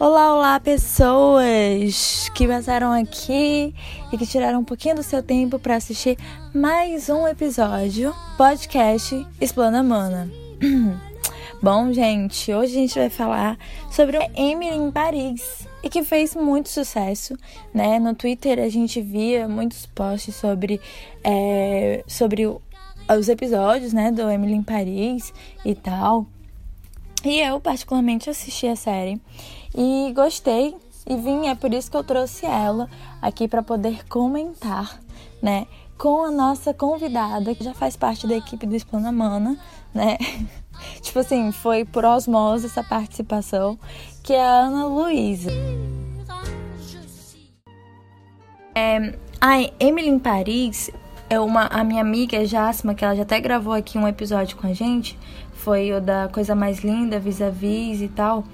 Olá, olá, pessoas que passaram aqui e que tiraram um pouquinho do seu tempo para assistir mais um episódio podcast Explana Mana. Bom, gente, hoje a gente vai falar sobre Emily em Paris e que fez muito sucesso, né? No Twitter a gente via muitos posts sobre, é, sobre os episódios, né, do Emily em Paris e tal. E eu particularmente assisti a série e gostei e vim, é por isso que eu trouxe ela aqui para poder comentar, né, com a nossa convidada que já faz parte da equipe do Mana, né? tipo assim, foi por osmose essa participação, que é a Ana Luísa. É, a Emily em Paris é uma a minha amiga Jasma, que ela já até gravou aqui um episódio com a gente, foi o da coisa mais linda, vis-a-vis -vis e tal.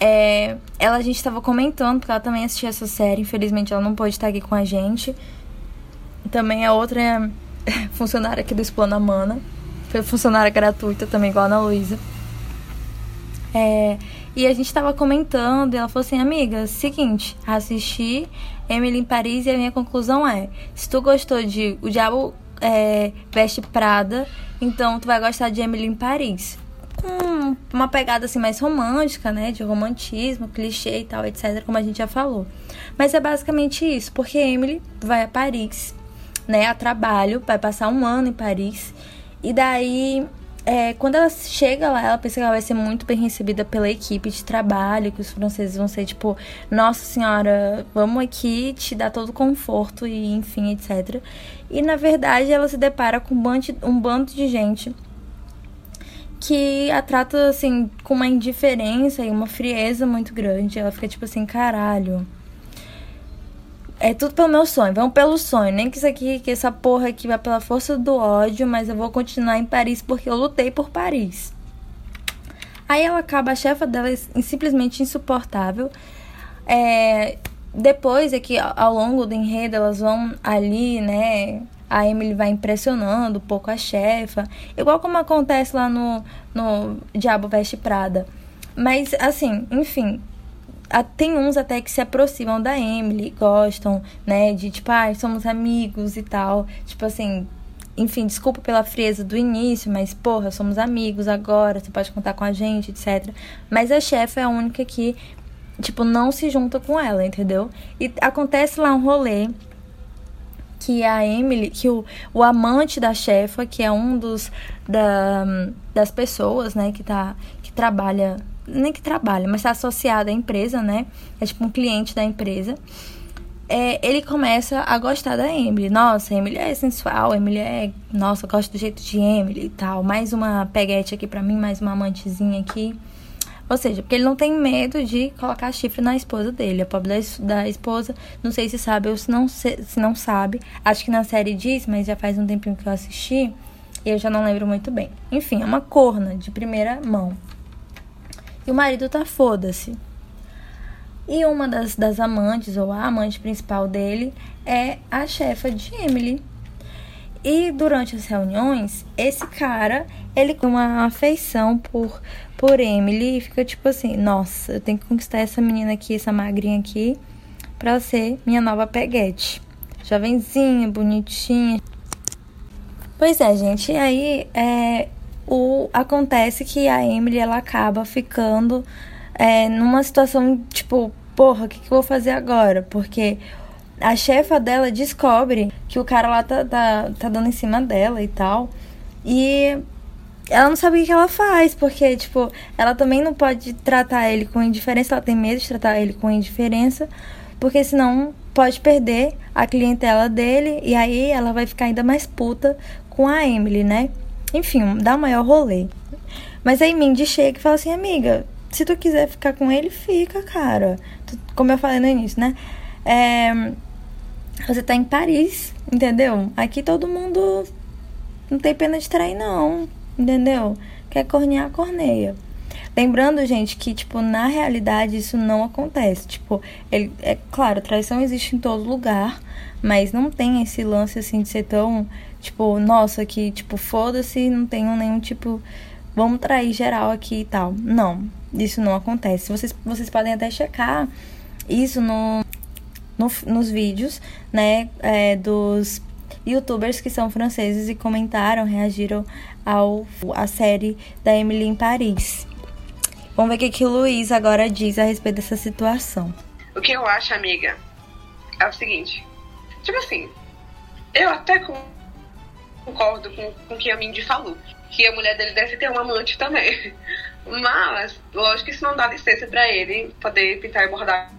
É, ela a gente estava comentando, porque ela também assistiu essa série, infelizmente ela não pôde estar aqui com a gente. Também a outra é funcionária aqui do Explana Mana. Foi funcionária gratuita também, igual a Ana Luísa. É, e a gente tava comentando, e ela falou assim, amiga, seguinte, assisti Emily em Paris e a minha conclusão é, se tu gostou de O Diabo é, Veste Prada, então tu vai gostar de Emily em Paris. Com uma pegada assim mais romântica, né, de romantismo, clichê e tal, etc, como a gente já falou. Mas é basicamente isso, porque Emily vai a Paris, né, a trabalho, vai passar um ano em Paris, e daí é, quando ela chega lá, ela pensa que ela vai ser muito bem recebida pela equipe de trabalho, que os franceses vão ser tipo, nossa senhora, vamos aqui te dar todo o conforto e enfim, etc. E na verdade ela se depara com um bando, um bando de gente que a trata assim com uma indiferença e uma frieza muito grande. Ela fica tipo assim, caralho é tudo pelo meu sonho, vamos pelo sonho. Nem que isso aqui, que essa porra aqui vai pela força do ódio, mas eu vou continuar em Paris porque eu lutei por Paris. Aí ela acaba, a chefa dela é simplesmente insuportável. É, depois é que ao longo do enredo elas vão ali, né? A Emily vai impressionando um pouco a chefa. Igual como acontece lá no, no Diabo Veste Prada. Mas, assim, enfim, tem uns até que se aproximam da Emily, gostam, né? De tipo, ah, somos amigos e tal. Tipo assim, enfim, desculpa pela frieza do início, mas porra, somos amigos agora, você pode contar com a gente, etc. Mas a chefe é a única que, tipo, não se junta com ela, entendeu? E acontece lá um rolê que a Emily, que o, o amante da chefa, que é um dos da, das pessoas, né, que tá que trabalha nem que trabalha, mas está associado à empresa, né? É tipo um cliente da empresa. É, ele começa a gostar da Emily. Nossa, Emily é sensual, Emily é. Nossa, gosto do jeito de Emily e tal. Mais uma peguete aqui pra mim, mais uma amantezinha aqui. Ou seja, porque ele não tem medo de colocar chifre na esposa dele. A pobre da, da esposa, não sei se sabe ou se não, se, se não sabe. Acho que na série diz, mas já faz um tempinho que eu assisti. E eu já não lembro muito bem. Enfim, é uma corna de primeira mão. E o marido tá foda-se. E uma das, das amantes, ou a amante principal dele, é a chefa de Emily. E durante as reuniões, esse cara, ele tem uma afeição por, por Emily e fica tipo assim, nossa, eu tenho que conquistar essa menina aqui, essa magrinha aqui, pra ser minha nova peguete. Jovenzinha, bonitinha. Pois é, gente, e aí é, o, acontece que a Emily ela acaba ficando é, numa situação tipo, porra, o que, que eu vou fazer agora? Porque a chefa dela descobre que o cara lá tá, tá, tá dando em cima dela e tal. E ela não sabe o que ela faz, porque, tipo, ela também não pode tratar ele com indiferença, ela tem medo de tratar ele com indiferença, porque senão pode perder a clientela dele e aí ela vai ficar ainda mais puta com a Emily, né? Enfim, dá o maior rolê. Mas aí Mindy chega e fala assim, amiga, se tu quiser ficar com ele, fica, cara. Como eu falei no início, né? É, você tá em Paris, entendeu? Aqui todo mundo não tem pena de trair, não, entendeu? Quer cornear, corneia. Lembrando, gente, que, tipo, na realidade isso não acontece. Tipo, ele, é claro, traição existe em todo lugar, mas não tem esse lance, assim, de ser tão Tipo, nossa, que, tipo, foda-se, não tenho nenhum tipo vamos trair geral aqui e tal. Não, isso não acontece. Vocês, vocês podem até checar isso no, no nos vídeos, né, é, dos youtubers que são franceses e comentaram, reagiram ao a série da Emily em Paris. Vamos ver o que, que o Luiz agora diz a respeito dessa situação. O que eu acho, amiga, é o seguinte. Tipo assim, eu até concordo com, com o que a Mindy falou. Que a mulher dele deve ter um amante também. Mas, lógico que isso não dá licença pra ele poder pintar e bordar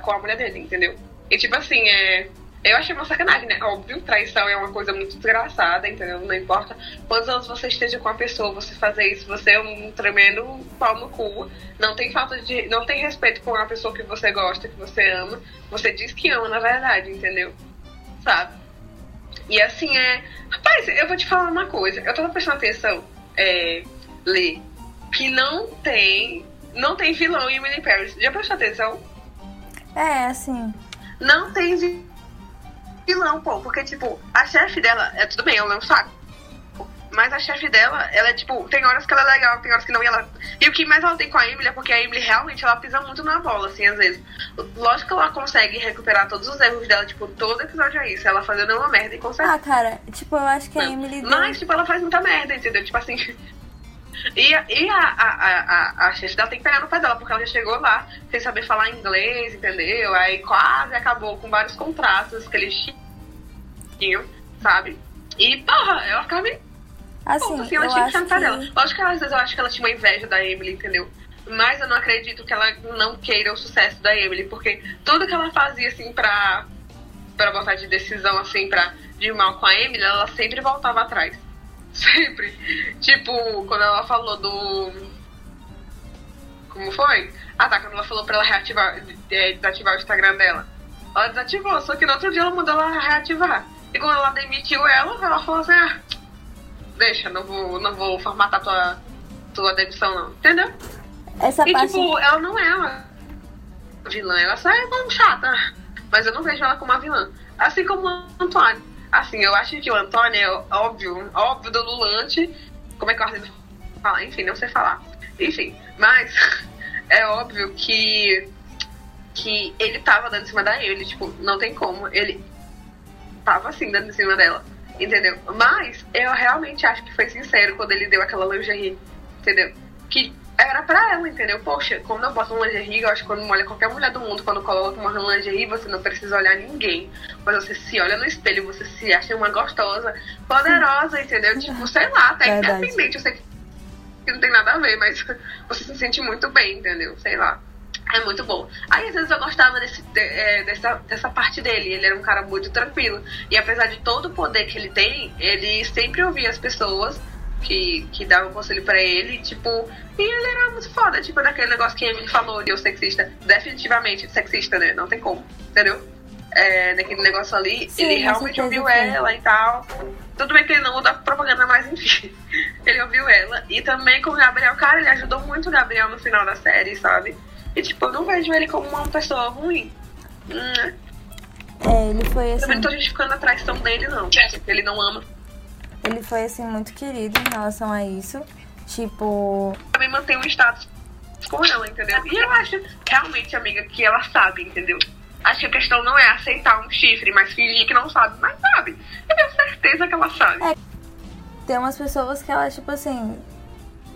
com a mulher dele, entendeu? E tipo assim, é eu achei uma sacanagem, né? Óbvio, traição é uma coisa muito desgraçada, entendeu? Não importa quantos anos você esteja com a pessoa, você fazer isso, você é um tremendo pau no cu. Não tem falta de. Não tem respeito com a pessoa que você gosta, que você ama. Você diz que ama, na verdade, entendeu? Sabe? E assim é. Rapaz, eu vou te falar uma coisa. Eu tava prestando atenção, é. Lê, que não tem. Não tem vilão em Emily Paris. Já prestou atenção? É, assim. Não tem vilão, pô. Porque, tipo, a chefe dela, é tudo bem, ela é um saco. Mas a chefe dela, ela é tipo, tem horas que ela é legal, tem horas que não, e ela. E o que mais ela tem com a Emily é porque a Emily realmente ela pisa muito na bola, assim, às vezes. Lógico que ela consegue recuperar todos os erros dela, tipo, todo episódio é isso. Ela fazendo uma merda e consegue. Ah, cara, tipo, eu acho que a Emily. Mas, tipo, ela faz muita merda, entendeu? Tipo assim. E, e a, a, a, a chefe dela tem que pegar no pé dela, porque ela já chegou lá sem saber falar inglês, entendeu? Aí quase acabou com vários contratos que eles tinham, sabe? E, porra, ela ficava meio. Assim, assim ela tinha que sentar que... dela. Lógico que às vezes eu acho que ela tinha uma inveja da Emily, entendeu? Mas eu não acredito que ela não queira o sucesso da Emily, porque tudo que ela fazia, assim, pra, pra botar de decisão, assim, pra de mal com a Emily, ela sempre voltava atrás. Sempre. Tipo, quando ela falou do. Como foi? Ah tá, quando ela falou pra ela reativar, é, desativar o Instagram dela. Ela desativou, só que no outro dia ela mandou ela reativar. E quando ela demitiu ela, ela falou assim, ah, deixa, não vou, não vou formatar tua, tua demissão não. Entendeu? Essa e parte... tipo, ela não é uma vilã, ela só é uma chata. Mas eu não vejo ela como uma vilã. Assim como o Antônio. Assim, eu acho que o Antônio é óbvio, óbvio do Lulante. Como é que eu acho falar? Enfim, não sei falar. Enfim, mas é óbvio que que ele tava dando em cima da ele, tipo, não tem como. Ele tava assim dando em cima dela, entendeu? Mas eu realmente acho que foi sincero quando ele deu aquela lingerie, entendeu? Que era pra ela, entendeu? Poxa, quando eu boto um lingerie, eu acho que quando olha qualquer mulher do mundo, quando coloca uma lingerie, você não precisa olhar ninguém. Mas você se olha no espelho, você se acha uma gostosa, poderosa, entendeu? Tipo, sei lá, até independente, eu sei que não tem nada a ver, mas você se sente muito bem, entendeu? Sei lá. É muito bom. Aí às vezes eu gostava desse, de, é, dessa, dessa parte dele. Ele era um cara muito tranquilo. E apesar de todo o poder que ele tem, ele sempre ouvia as pessoas que, que davam conselho para ele, tipo, e ele era muito foda, tipo, daquele negócio que a Emily falou de eu sexista. Definitivamente sexista, né? Não tem como, entendeu? É, daquele negócio ali, Sim, ele realmente ouviu ela e tal. Tudo bem que ele não usa propaganda, mas enfim. ele ouviu ela. E também com o Gabriel, cara, ele ajudou muito o Gabriel no final da série, sabe? E tipo, eu não vejo ele como uma pessoa ruim. Hum, É, ele foi assim. Também não tô justificando a traição dele, não. Porque ele não ama. Ele foi assim muito querido em relação a isso. Tipo. Também mantém um status com ela, entendeu? E eu acho realmente, amiga, que ela sabe, entendeu? Acho que a questão não é aceitar um chifre, mas fingir que não sabe, mas sabe. Eu tenho certeza que ela sabe. É. Tem umas pessoas que elas, tipo assim.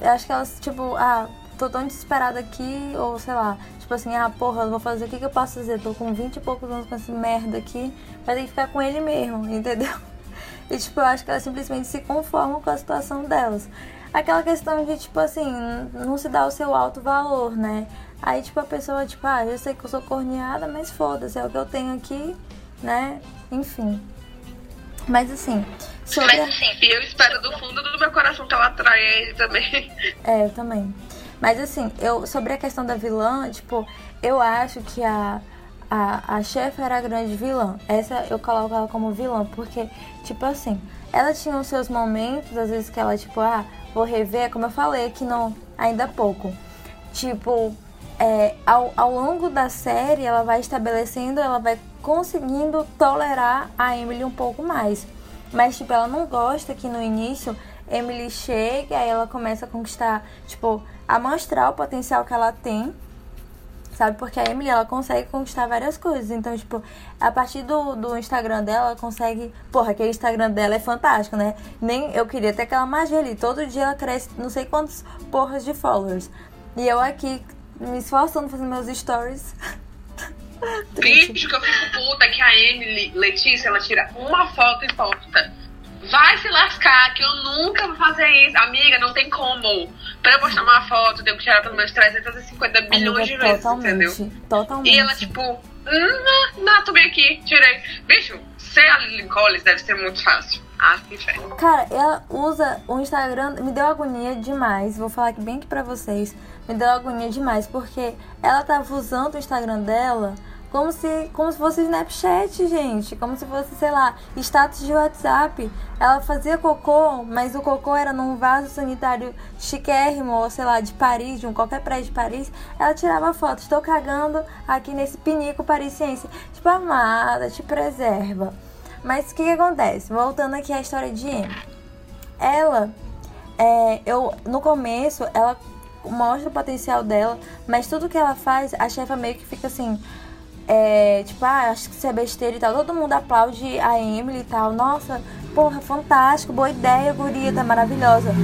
Eu acho que elas, tipo, ah, tô tão desesperada aqui, ou sei lá, tipo assim, ah, porra, eu vou fazer o que, que eu posso fazer? Tô com 20 e poucos anos com essa merda aqui, vai ter que ficar com ele mesmo, entendeu? E tipo, eu acho que elas simplesmente se conformam com a situação delas. Aquela questão de, tipo assim, não se dá o seu alto valor, né? Aí, tipo, a pessoa, tipo, ah, eu sei que eu sou corneada, mas foda-se, é o que eu tenho aqui, né? Enfim. Mas assim, sobre. Mas assim, eu espero do fundo do meu coração que ela atraia ele também. É, eu também. Mas assim, eu sobre a questão da vilã, tipo, eu acho que a, a, a chefe era a grande vilã. Essa eu coloco ela como vilã, porque, tipo assim, ela tinha os seus momentos, às vezes que ela, tipo, ah, vou rever, como eu falei aqui não, ainda há pouco. Tipo, é, ao, ao longo da série, ela vai estabelecendo, ela vai conseguindo tolerar a Emily um pouco mais. Mas, tipo, ela não gosta que no início Emily chega, aí ela começa a conquistar, tipo, a mostrar o potencial que ela tem sabe? Porque a Emily, ela consegue conquistar várias coisas. Então, tipo, a partir do, do Instagram dela, ela consegue... Porra, aquele Instagram dela é fantástico, né? Nem eu queria ter aquela magia ali. Todo dia ela cresce não sei quantos porras de followers. E eu aqui, me esforçando fazendo meus stories... Bicho, que eu fico puta que a Emily, Letícia, ela tira uma foto e posta. Vai se lascar, que eu nunca vou fazer isso. Amiga, não tem como. Pra eu postar uma foto, eu tenho que tirar pelo menos 350 bilhões de vezes, entendeu? Totalmente. E ela, tipo, hum, não, tô bem aqui, tirei. Bicho, ser a Lily Collins deve ser muito fácil. Ah, que. Cara, ela usa o Instagram, me deu agonia demais. Vou falar aqui bem aqui pra vocês. Me deu agonia demais, porque ela tava usando o Instagram dela como se, como se fosse Snapchat, gente. Como se fosse, sei lá, status de WhatsApp. Ela fazia cocô, mas o cocô era num vaso sanitário chiquérrimo, ou sei lá, de Paris, de um qualquer prédio de Paris. Ela tirava foto. Estou cagando aqui nesse pinico parisiense. Tipo, amada, te preserva. Mas o que, que acontece? Voltando aqui à história de Emma. Ela, é, eu, no começo, ela mostra o potencial dela, mas tudo que ela faz, a chefa meio que fica assim é, tipo, ah, acho que isso é besteira e tal. Todo mundo aplaude a Emily e tal. Nossa, porra, fantástico, boa ideia, guria, tá maravilhosa.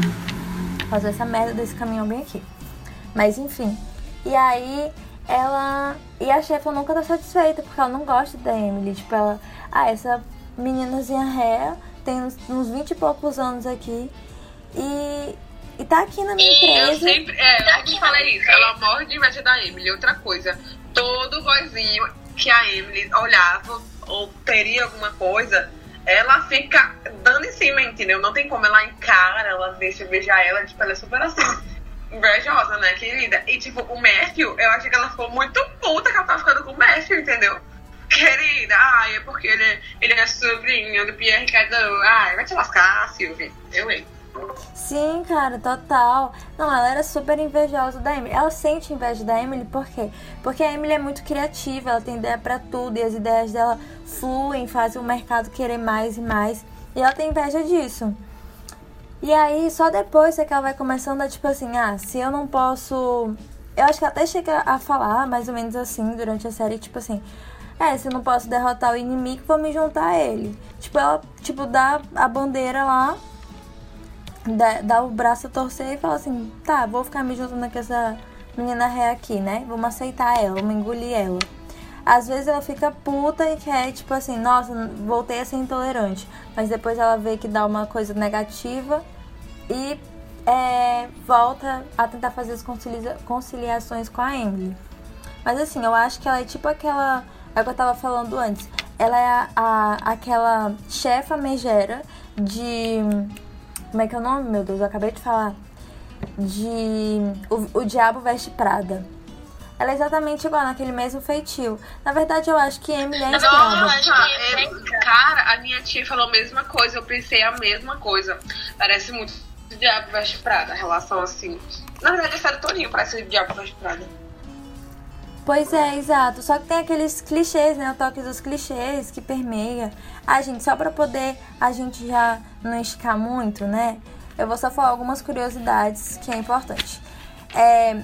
Fazer essa merda desse caminhão bem aqui. Mas enfim. E aí ela. E a chefa nunca tá satisfeita, porque ela não gosta da Emily. Tipo, ela. Ah, essa meninazinha ré tem uns, uns 20 e poucos anos aqui. E. E tá aqui na minha empresa. Eu sempre. É, eu te falei isso. Ela morre de inveja da Emily. Outra coisa todo vozinho que a Emily olhava ou teria alguma coisa, ela fica dando em cima, entendeu? Não tem como ela encara, ela deixa beijar ela, tipo, ela é super assim, invejosa, né, querida? E tipo, o Matthew, eu acho que ela ficou muito puta que ela tava ficando com o Matthew, entendeu? Querida, ai, é porque ele, ele é sobrinho do Pierre Cardin. Ai, vai te lascar, Silvia. Eu, hein? Sim, cara, total. Não, ela era super invejosa da Emily. Ela sente inveja da Emily por quê? Porque a Emily é muito criativa, ela tem ideia para tudo e as ideias dela fluem, fazem o mercado querer mais e mais. E ela tem inveja disso. E aí, só depois é que ela vai começando a tipo assim: ah, se eu não posso. Eu acho que até chega a falar mais ou menos assim durante a série, tipo assim. É, se eu não posso derrotar o inimigo, vou me juntar a ele. Tipo, ela, tipo, dá a bandeira lá dá, o braço a torcer e fala assim, tá, vou ficar me juntando com essa menina ré aqui, né? Vamos aceitar ela, vamos engolir ela. Às vezes ela fica puta e quer, tipo assim, nossa, voltei a ser intolerante. Mas depois ela vê que dá uma coisa negativa e é, volta a tentar fazer as concilia conciliações com a Emily. Mas assim, eu acho que ela é tipo aquela. É o que eu tava falando antes. Ela é a, a aquela chefa megera de como é que é o nome, meu Deus? Eu acabei de falar. De. O, o Diabo Veste Prada. Ela é exatamente igual, naquele mesmo feitio. Na verdade, eu acho que Emily é inspirada. Nossa, é, cara, a minha tia falou a mesma coisa. Eu pensei a mesma coisa. Parece muito Diabo Veste Prada, a relação assim. Na verdade, a série Toninho parece Diabo Veste Prada. Pois é, exato. Só que tem aqueles clichês, né? O toque dos clichês que permeia. Ah, gente, só pra poder a gente já não esticar muito, né? Eu vou só falar algumas curiosidades que é importante. É,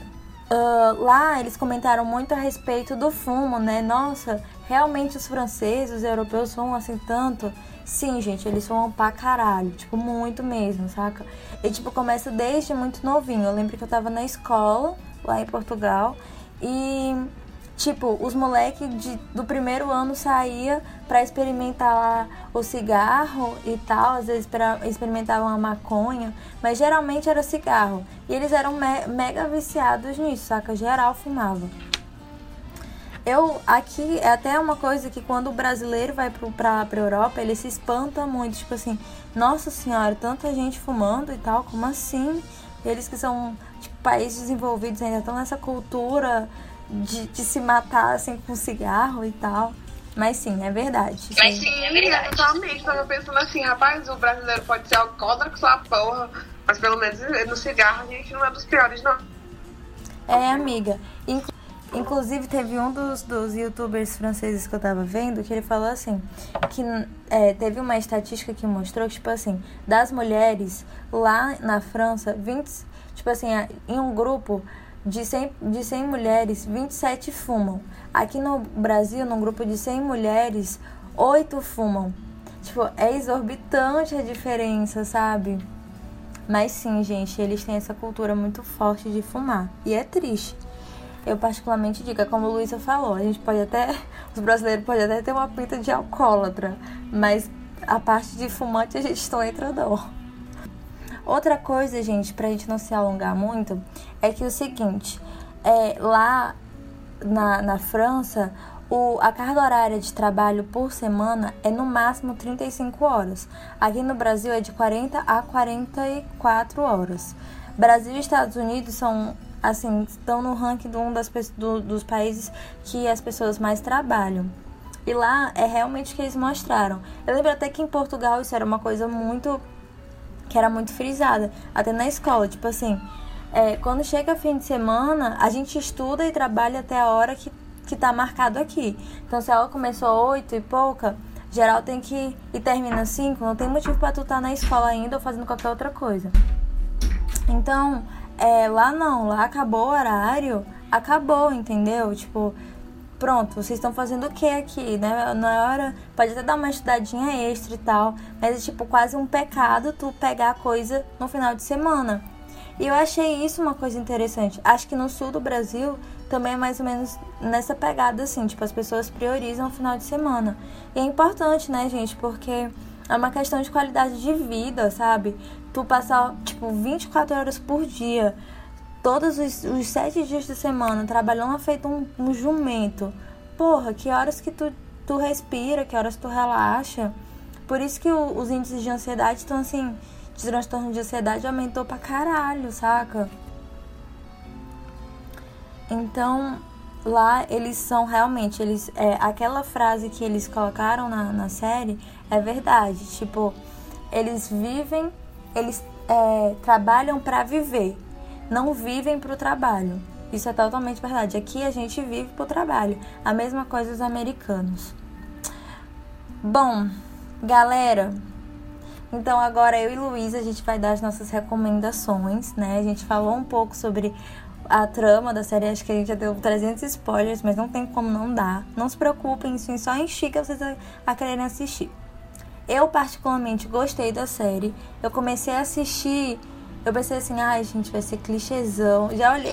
uh, lá eles comentaram muito a respeito do fumo, né? Nossa, realmente os franceses, os europeus fumam assim tanto? Sim, gente, eles fumam pra caralho, tipo, muito mesmo, saca? E, tipo, começa desde muito novinho. Eu lembro que eu tava na escola, lá em Portugal, e, tipo, os moleques do primeiro ano saía para experimentar lá o cigarro e tal, às vezes experimentavam a maconha, mas geralmente era cigarro. E eles eram me mega viciados nisso, saca? Geral fumava. Eu, aqui, é até uma coisa que quando o brasileiro vai pro, pra, pra Europa, ele se espanta muito, tipo assim, nossa senhora, tanta gente fumando e tal, como assim? Eles que são tipo, países desenvolvidos ainda estão nessa cultura de, de se matar assim com cigarro e tal. Mas sim, é verdade. Mas sim, é verdade. Totalmente. Tava pensando assim, rapaz, o brasileiro pode ser alcoólatra com sua porra, mas pelo menos no cigarro a gente não é dos piores, não. É, amiga. Inclu inclusive, teve um dos, dos youtubers franceses que eu tava vendo que ele falou assim: que é, teve uma estatística que mostrou que, tipo assim, das mulheres lá na França, 20, tipo assim, em um grupo de 100, de 100 mulheres, 27 fumam. Aqui no Brasil, num grupo de 100 mulheres, 8 fumam. Tipo, é exorbitante a diferença, sabe? Mas sim, gente, eles têm essa cultura muito forte de fumar. E é triste. Eu particularmente digo, é como a Luísa falou, a gente pode até. Os brasileiros podem até ter uma pinta de alcoólatra, mas a parte de fumante a gente está entre dor. Outra coisa, gente, pra gente não se alongar muito, é que o seguinte, é, lá na, na França, o, a carga horária de trabalho por semana é no máximo 35 horas. Aqui no Brasil é de 40 a 44 horas. Brasil e Estados Unidos são assim estão no ranking de um das, do, dos países que as pessoas mais trabalham. E lá é realmente o que eles mostraram. Eu lembro até que em Portugal isso era uma coisa muito que era muito frisada, até na escola, tipo assim, é, quando chega fim de semana, a gente estuda e trabalha até a hora que que tá marcado aqui. Então, se a aula começou oito e pouca, geral tem que e termina cinco, não tem motivo para tu estar tá na escola ainda ou fazendo qualquer outra coisa. Então, é, lá não, lá acabou o horário, acabou, entendeu? Tipo, pronto, vocês estão fazendo o que aqui, né? Na hora, pode até dar uma estudadinha extra e tal, mas é tipo quase um pecado tu pegar coisa no final de semana. E eu achei isso uma coisa interessante. Acho que no sul do Brasil também é mais ou menos nessa pegada assim, tipo, as pessoas priorizam o final de semana. E é importante, né, gente, porque é uma questão de qualidade de vida, sabe? Tu passar, tipo, 24 horas por dia, todos os, os sete dias da semana, trabalhando feito um, um jumento. Porra, que horas que tu, tu respira, que horas tu relaxa. Por isso que o, os índices de ansiedade estão assim, de transtorno de ansiedade aumentou pra caralho, saca? Então, lá eles são realmente, eles é, aquela frase que eles colocaram na, na série é verdade. Tipo, eles vivem, eles é, trabalham para viver, não vivem para o trabalho. Isso é totalmente verdade. Aqui a gente vive pro trabalho. A mesma coisa os americanos. Bom, galera, então agora eu e Luísa a gente vai dar as nossas recomendações, né? A gente falou um pouco sobre a trama da série, acho que a gente já deu 300 spoilers, mas não tem como não dar. Não se preocupem, isso só instiga vocês a, a quererem assistir. Eu, particularmente, gostei da série. Eu comecei a assistir. Eu pensei assim, ai, gente, vai ser clichêzão. Já olhei.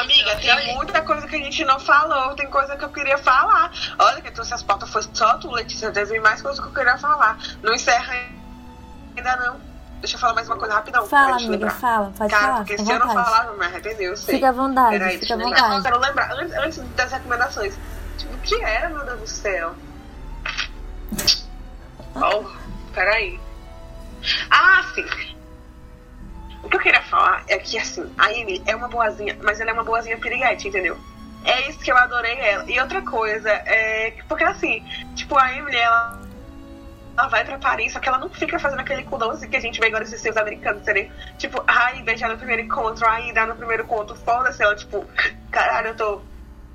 Amiga, tem muita coisa que a gente não falou. Tem coisa que eu queria falar. Olha, que trouxe as pautas foi só tu, Letícia. Teve mais coisas que eu queria falar. Não encerra ainda não. Deixa eu falar mais uma coisa rapidão. Fala, amiga, lembrar. fala, pode Cara, falar. porque se eu não falar, eu me arrepender, eu sei. Fica à vontade, Peraí, fica à vontade. Eu quero lembrar, antes, antes das recomendações. Tipo, o que era, meu Deus do céu? Oh, peraí. Ah, sim. O que eu queria falar é que, assim, a Amy é uma boazinha, mas ela é uma boazinha piriguete, entendeu? É isso que eu adorei ela. E outra coisa, é. Porque, assim, tipo, a Emily, ela ela vai pra Paris, só que ela não fica fazendo aquele cu doce que a gente vê agora esses seus americanos serem, tipo, ai, beijar no primeiro encontro, ai, dar no primeiro encontro, foda-se, ela, tipo, caralho, eu tô.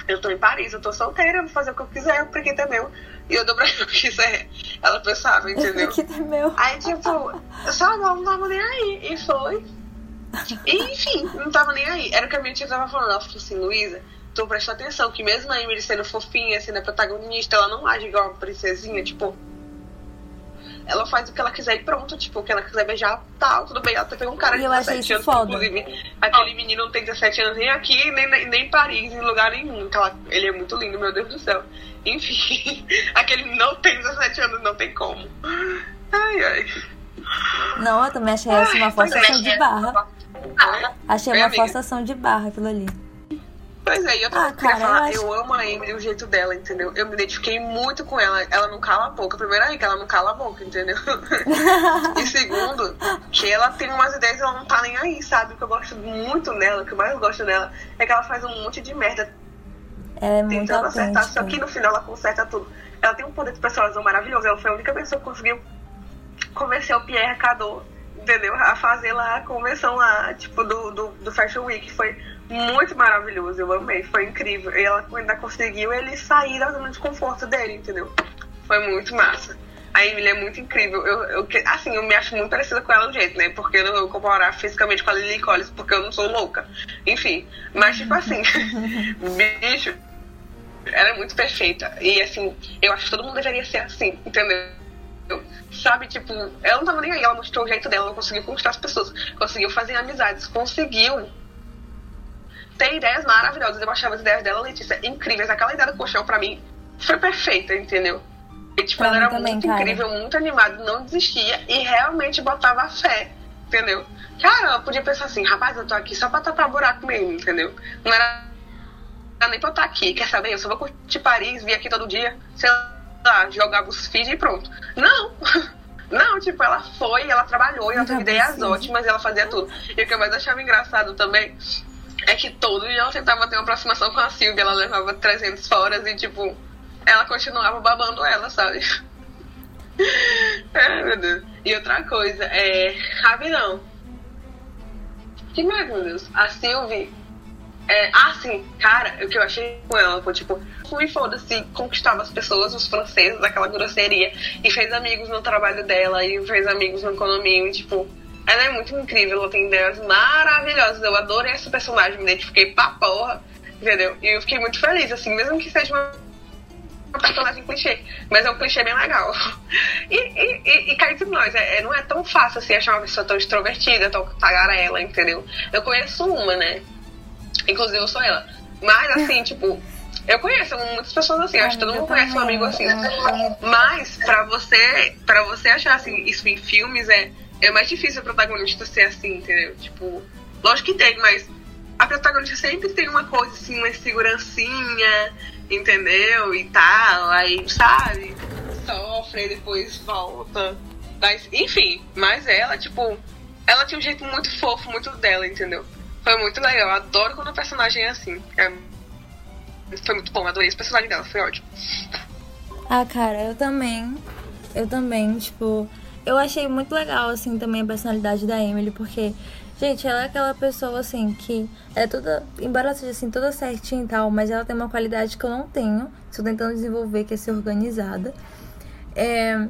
Eu tô em Paris, eu tô solteira, vou fazer o que eu quiser, brinquedo é meu. E eu dou pra ela que quiser. Ela pensava, entendeu? O brinquedo é meu. Aí, tipo, só ela não tava nem aí. E foi. E, enfim, não tava nem aí. Era o que a minha tia tava falando. Ela falou assim, Luísa, tu presta atenção que mesmo a Emily sendo fofinha, sendo a protagonista, ela não age igual uma princesinha, tipo ela faz o que ela quiser e pronto, tipo, o que ela quiser beijar, tá, tudo bem. Ela tem um cara de 17 anos, foda. inclusive, aquele menino não tem 17 anos nem aqui, nem, nem, em Paris, em lugar nenhum. Ela, ele é muito lindo, meu Deus do céu. Enfim, aquele não tem 17 anos, não tem como. Ai, ai. Não, eu também achei essa uma forçação de barra. Achei uma forçação de barra aquilo ali. Pois é, e eu ah, queria falar, eu, acho... eu amo a Emily, o jeito dela, entendeu? Eu me identifiquei muito com ela. Ela não cala a boca. Primeiro aí, que ela não cala a boca, entendeu? e segundo, que ela tem umas ideias e ela não tá nem aí, sabe? O que eu gosto muito nela, o que eu mais gosto nela, é que ela faz um monte de merda. É muito tentando acertar, só que no final ela conserta tudo. Ela tem um poder de persuasão maravilhoso. Ela foi a única pessoa que conseguiu convencer o Pierre Cadot, entendeu? A fazer lá a convenção lá, tipo, do, do, do Fashion Week. Foi muito maravilhoso, eu amei, foi incrível. E ela ainda conseguiu ele sair da zona de conforto dele, entendeu? Foi muito massa. A Emily é muito incrível. Eu, eu, assim, eu me acho muito parecida com ela no jeito, né? Porque eu não vou comparar fisicamente com a Lily Collins, porque eu não sou louca. Enfim. Mas, tipo assim, bicho, ela é muito perfeita. E, assim, eu acho que todo mundo deveria ser assim, entendeu? Sabe, tipo, ela não tava nem aí, ela mostrou o jeito dela, ela conseguiu conquistar as pessoas, conseguiu fazer amizades, conseguiu ter ideias maravilhosas. Eu achava as ideias dela, Letícia, incríveis. Aquela ideia do colchão, pra mim, foi perfeita, entendeu? E, tipo, ela era também, muito cara. incrível, muito animada, não desistia e realmente botava fé, entendeu? Cara, ela podia pensar assim, rapaz, eu tô aqui só pra tapar buraco mesmo, entendeu? Não era nem pra eu estar aqui, quer saber? Eu só vou curtir Paris, vir aqui todo dia, sei lá, jogar os feed e pronto. Não! Não, tipo, ela foi, ela trabalhou, ela teve ideias ótimas, ela fazia tudo. E o que eu mais achava engraçado também é que todo dia ela tentava ter uma aproximação com a Silvia, ela levava 300 foras e, tipo, ela continuava babando ela, sabe? Ai, meu Deus. E outra coisa, é. Rapidão. Que mais, meu Deus? A Sylvie. É, ah, sim, cara, o que eu achei com ela foi tipo, fui foda-se, conquistava as pessoas, os franceses, aquela grosseria, e fez amigos no trabalho dela, e fez amigos no economia, e tipo, ela é muito incrível, ela tem ideias maravilhosas. Eu adorei essa personagem, me identifiquei pra porra, entendeu? E eu fiquei muito feliz, assim, mesmo que seja uma um personagem clichê, mas é um clichê bem legal. E, e, e, e cá entre nós, é, é, não é tão fácil assim achar uma pessoa tão extrovertida, tão tagarela, entendeu? Eu conheço uma, né? Inclusive eu sou ela. Mas assim, tipo, eu conheço muitas pessoas assim, acho que todo mundo conhece um amigo assim. Mas pra você, pra você achar assim, isso em filmes é, é mais difícil o protagonista ser assim, entendeu? Tipo, lógico que tem, mas a protagonista sempre tem uma coisa assim, uma segurancinha, entendeu? E tal, aí, sabe? Sofre depois volta. Mas, enfim, mas ela, tipo, ela tinha um jeito muito fofo, muito dela, entendeu? Foi muito legal. Eu adoro quando o personagem é assim. É... Foi muito bom, adorei esse personagem dela, foi ótimo. Ah, cara, eu também. Eu também, tipo. Eu achei muito legal, assim, também a personalidade da Emily, porque Gente, ela é aquela pessoa assim que é toda, embora seja assim toda certinha e tal, mas ela tem uma qualidade que eu não tenho, estou tentando desenvolver, que é ser organizada. É,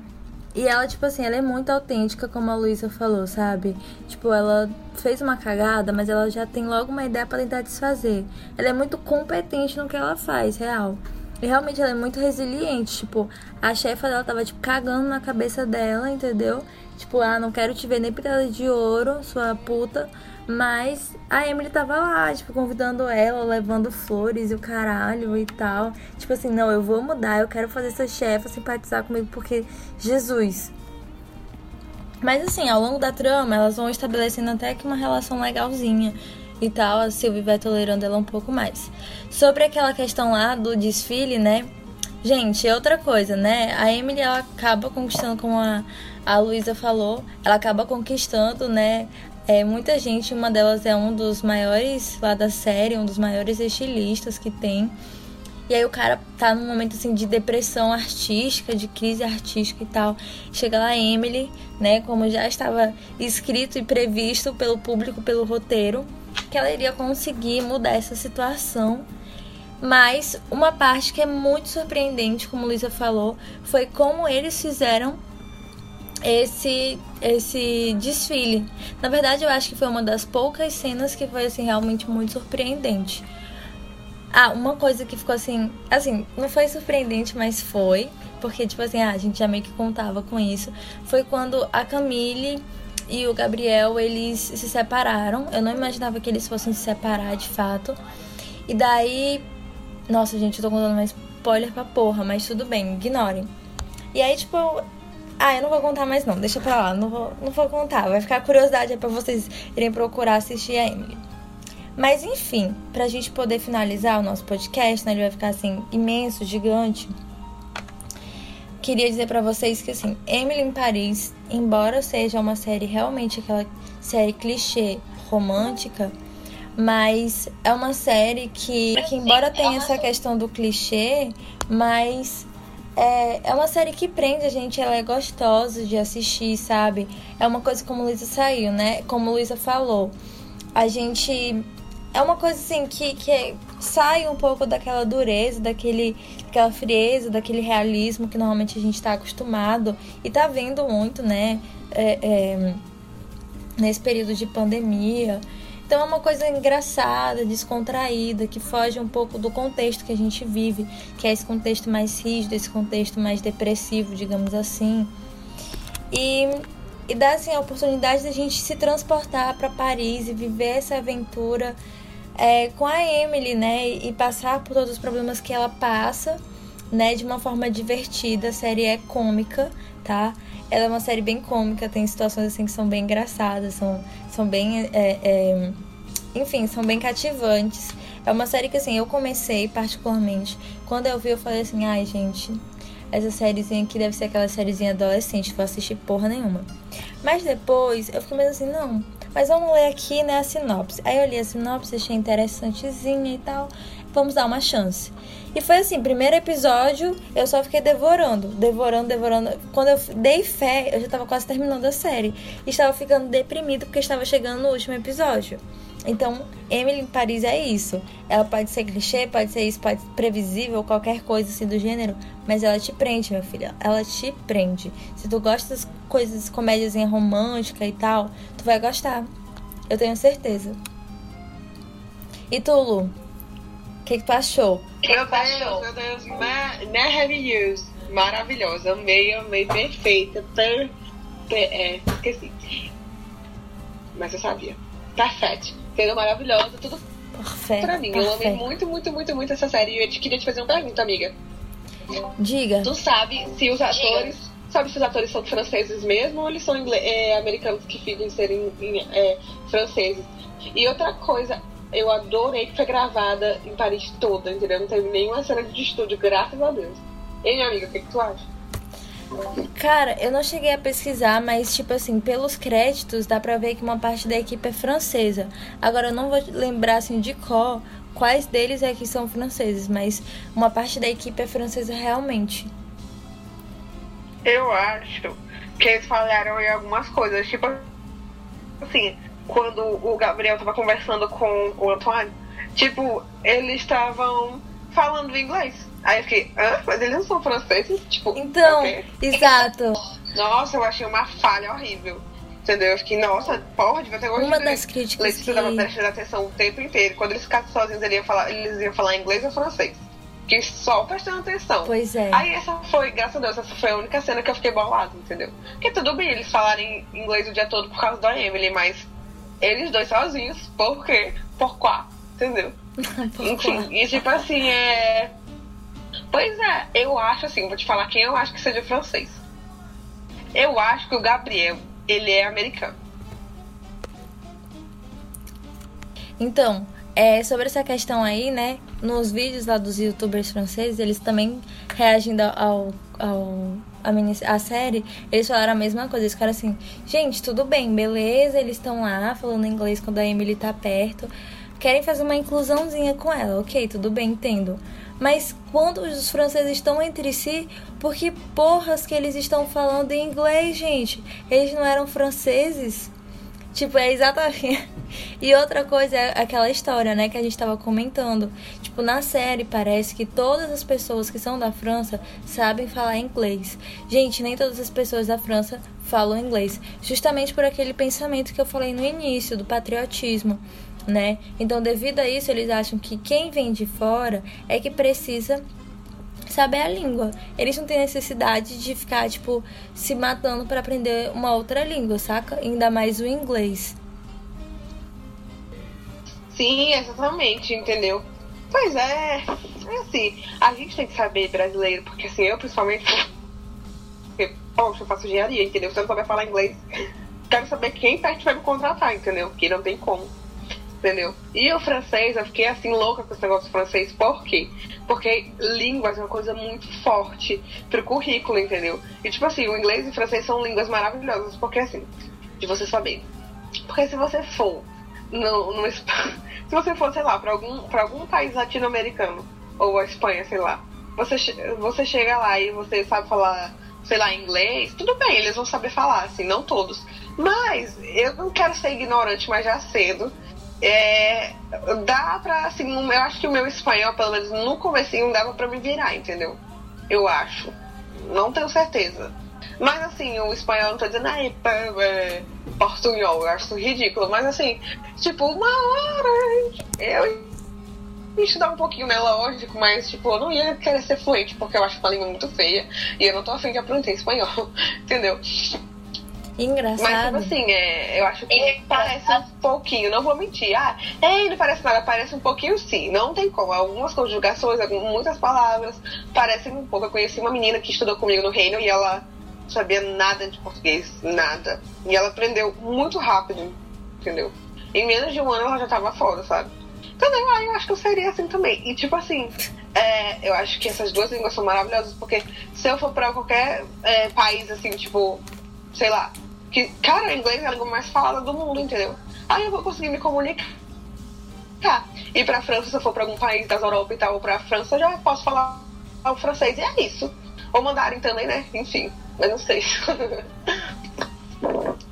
e ela, tipo assim, ela é muito autêntica, como a Luísa falou, sabe? Tipo, ela fez uma cagada, mas ela já tem logo uma ideia para tentar desfazer. Ela é muito competente no que ela faz, real. E realmente ela é muito resiliente, tipo, a chefa dela tava, tipo, cagando na cabeça dela, entendeu? Tipo, ah, não quero te ver nem pintada de ouro, sua puta. Mas a Emily tava lá, tipo, convidando ela, levando flores e o caralho e tal. Tipo assim, não, eu vou mudar, eu quero fazer essa chefa simpatizar comigo porque Jesus. Mas assim, ao longo da trama, elas vão estabelecendo até que uma relação legalzinha e tal. A Sylvie vai tolerando ela um pouco mais. Sobre aquela questão lá do desfile, né? Gente, outra coisa, né? A Emily ela acaba conquistando, como a, a Luísa falou, ela acaba conquistando, né? É, muita gente, uma delas é um dos maiores lá da série, um dos maiores estilistas que tem. E aí o cara tá num momento assim de depressão artística, de crise artística e tal. Chega lá a Emily, né, como já estava escrito e previsto pelo público, pelo roteiro, que ela iria conseguir mudar essa situação mas uma parte que é muito surpreendente, como Luísa falou, foi como eles fizeram esse esse desfile. Na verdade, eu acho que foi uma das poucas cenas que foi assim realmente muito surpreendente. Ah, uma coisa que ficou assim, assim, não foi surpreendente, mas foi, porque tipo assim, ah, a gente já meio que contava com isso. Foi quando a Camille e o Gabriel, eles se separaram. Eu não imaginava que eles fossem se separar de fato. E daí nossa, gente, eu tô contando uma spoiler pra porra, mas tudo bem, ignorem. E aí, tipo, ah, eu não vou contar mais não, deixa pra lá, não vou, não vou contar. Vai ficar curiosidade aí pra vocês irem procurar assistir a Emily. Mas enfim, pra gente poder finalizar o nosso podcast, né, ele vai ficar assim, imenso, gigante. Queria dizer para vocês que assim, Emily em Paris, embora seja uma série realmente aquela série clichê romântica, mas é uma série que, que embora tenha essa questão do clichê, mas é, é uma série que prende a gente, ela é gostosa de assistir, sabe? É uma coisa como Luísa saiu, né? Como Luísa falou, a gente é uma coisa assim que, que sai um pouco daquela dureza, daquele, daquela frieza, daquele realismo que normalmente a gente está acostumado e tá vendo muito, né? É, é, nesse período de pandemia. Então é uma coisa engraçada, descontraída, que foge um pouco do contexto que a gente vive, que é esse contexto mais rígido, esse contexto mais depressivo, digamos assim. E, e dá assim, a oportunidade da gente se transportar para Paris e viver essa aventura é, com a Emily, né? E passar por todos os problemas que ela passa, né? De uma forma divertida. A série é cômica, tá? Ela é uma série bem cômica, tem situações assim que são bem engraçadas, são, são bem. É, é, enfim, são bem cativantes. É uma série que assim, eu comecei particularmente. Quando eu vi, eu falei assim, ai, gente, essa sériezinha aqui deve ser aquela sériezinha adolescente, vou assistir porra nenhuma. Mas depois eu fiquei meio assim, não, mas vamos ler aqui, né, a sinopse. Aí eu li a sinopse, achei interessantezinha e tal. Vamos dar uma chance. E foi assim, primeiro episódio, eu só fiquei devorando, devorando, devorando. Quando eu dei fé, eu já tava quase terminando a série. E estava ficando deprimido porque estava chegando no último episódio. Então, Emily em Paris é isso. Ela pode ser clichê, pode ser isso, pode ser previsível, qualquer coisa assim do gênero, mas ela te prende, meu filho. Ela te prende. Se tu gosta das coisas, comédias romântica e tal, tu vai gostar. Eu tenho certeza. E tu, Lu? O que, que tu achou? Meu Deus, meu Deus, maravilhoso. Maravilhosa. Amei, amei, perfeita. Per, per, é, esqueci. Mas eu sabia. Perfeito roteiro maravilhosa, tudo perfeito, pra mim. Eu amei muito, muito, muito, muito essa série. E eu te queria te fazer uma pergunta, amiga. Diga. Tu sabe se os atores. Diga. Sabe se os atores são franceses mesmo ou eles são inglês, é, americanos que fingem serem é, franceses? E outra coisa, eu adorei que foi gravada em Paris toda, entendeu? Não teve nenhuma cena de estúdio, graças a Deus. E minha amiga, o que, que tu acha? Cara, eu não cheguei a pesquisar, mas, tipo assim, pelos créditos dá pra ver que uma parte da equipe é francesa. Agora, eu não vou lembrar, assim, de qual, quais deles é que são franceses, mas uma parte da equipe é francesa realmente. Eu acho que eles falharam em algumas coisas. Tipo assim, quando o Gabriel tava conversando com o Antoine, tipo, eles estavam falando inglês. Aí eu fiquei, hã? Mas eles não são franceses? Tipo, então, okay. exato. Nossa, eu achei uma falha horrível. Entendeu? Eu fiquei, nossa, porra, devia ter gostado. Uma das críticas. Letícia que... tava prestando atenção o tempo inteiro. Quando eles ficassem sozinhos, eles iam falar, eles iam falar inglês ou francês. Fiquei só prestando atenção. Pois é. Aí essa foi, graças a Deus, essa foi a única cena que eu fiquei bolado, entendeu? Porque tudo bem eles falarem inglês o dia todo por causa da Emily, mas eles dois sozinhos, por quê? Por quê? Entendeu? Enfim, e tipo assim, é Pois é, eu acho assim, vou te falar quem eu acho que seja francês. Eu acho que o Gabriel, ele é americano. Então, é, sobre essa questão aí, né? Nos vídeos lá dos youtubers franceses, eles também reagindo ao, ao a, mini, a série, eles falaram a mesma coisa. Eles ficaram assim, gente, tudo bem, beleza, eles estão lá falando inglês quando a Emily tá perto. Querem fazer uma inclusãozinha com ela, ok, tudo bem, entendo. Mas quando os franceses estão entre si, por que porras que eles estão falando em inglês, gente? Eles não eram franceses? Tipo, é exatamente. E outra coisa é aquela história, né, que a gente tava comentando. Tipo, na série parece que todas as pessoas que são da França sabem falar inglês. Gente, nem todas as pessoas da França falam inglês. Justamente por aquele pensamento que eu falei no início, do patriotismo né? Então, devido a isso, eles acham que quem vem de fora é que precisa saber a língua. Eles não têm necessidade de ficar, tipo, se matando para aprender uma outra língua, saca? Ainda mais o inglês. Sim, exatamente, entendeu? Pois é, é assim, a gente tem que saber brasileiro, porque assim, eu principalmente, porque, poxa, eu faço engenharia, entendeu? Se eu não souber falar inglês, quero saber quem perto vai me contratar, entendeu? Porque não tem como entendeu? E o francês, eu fiquei assim louca com esse negócio francês, por quê? Porque línguas é uma coisa muito forte pro currículo, entendeu? E tipo assim, o inglês e o francês são línguas maravilhosas, porque assim, de você saber. Porque se você for no, no se você for, sei lá, para algum, pra algum país latino-americano, ou a Espanha, sei lá, você, você chega lá e você sabe falar, sei lá, inglês, tudo bem, eles vão saber falar, assim, não todos. Mas eu não quero ser ignorante, mas já cedo é, dá pra, assim, eu acho que o meu espanhol, pelo menos no comecinho, dava pra me virar, entendeu? Eu acho. Não tenho certeza. Mas assim, o espanhol não tô dizendo, ai, é, portunhol, eu acho ridículo. Mas assim, tipo, uma hora eu estudar um pouquinho, né, lógico, mas tipo, eu não ia querer ser fluente, porque eu acho a língua muito feia. E eu não tô afim de aprender espanhol, entendeu? Engraçado. Mas, tipo assim, é, eu acho que é parece um pouquinho, não vou mentir. Ah, é, não parece nada, parece um pouquinho sim. Não tem como. Algumas conjugações, muitas palavras parecem um pouco. Eu conheci uma menina que estudou comigo no Reino e ela sabia nada de português, nada. E ela aprendeu muito rápido, entendeu? Em menos de um ano ela já tava fora, sabe? Também, então, eu acho que eu seria assim também. E tipo assim, é, eu acho que essas duas línguas são maravilhosas, porque se eu for pra qualquer é, país, assim, tipo, sei lá, que, cara, inglês é a língua mais falada do mundo, entendeu? Aí eu vou conseguir me comunicar. E pra França, se eu for pra algum país das Europa e tal, ou pra França, eu já posso falar o francês. E é isso. Ou mandarem também, né? Enfim, mas não sei.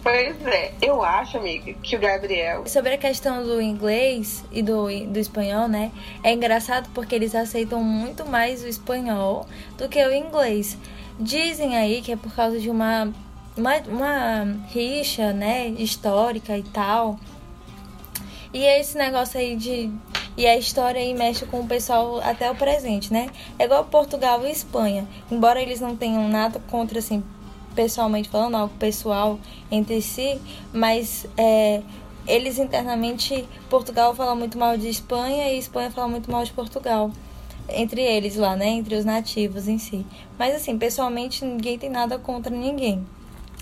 Pois é, eu acho, amiga, que o Gabriel. Sobre a questão do inglês e do, do espanhol, né? É engraçado porque eles aceitam muito mais o espanhol do que o inglês. Dizem aí que é por causa de uma uma, uma rixa, né, histórica e tal. E esse negócio aí de. E a história aí mexe com o pessoal até o presente, né? É igual Portugal e Espanha. Embora eles não tenham nada contra, assim, pessoalmente falando, algo pessoal entre si, mas é, eles internamente. Portugal fala muito mal de Espanha e Espanha fala muito mal de Portugal. Entre eles lá, né? Entre os nativos em si. Mas, assim, pessoalmente, ninguém tem nada contra ninguém.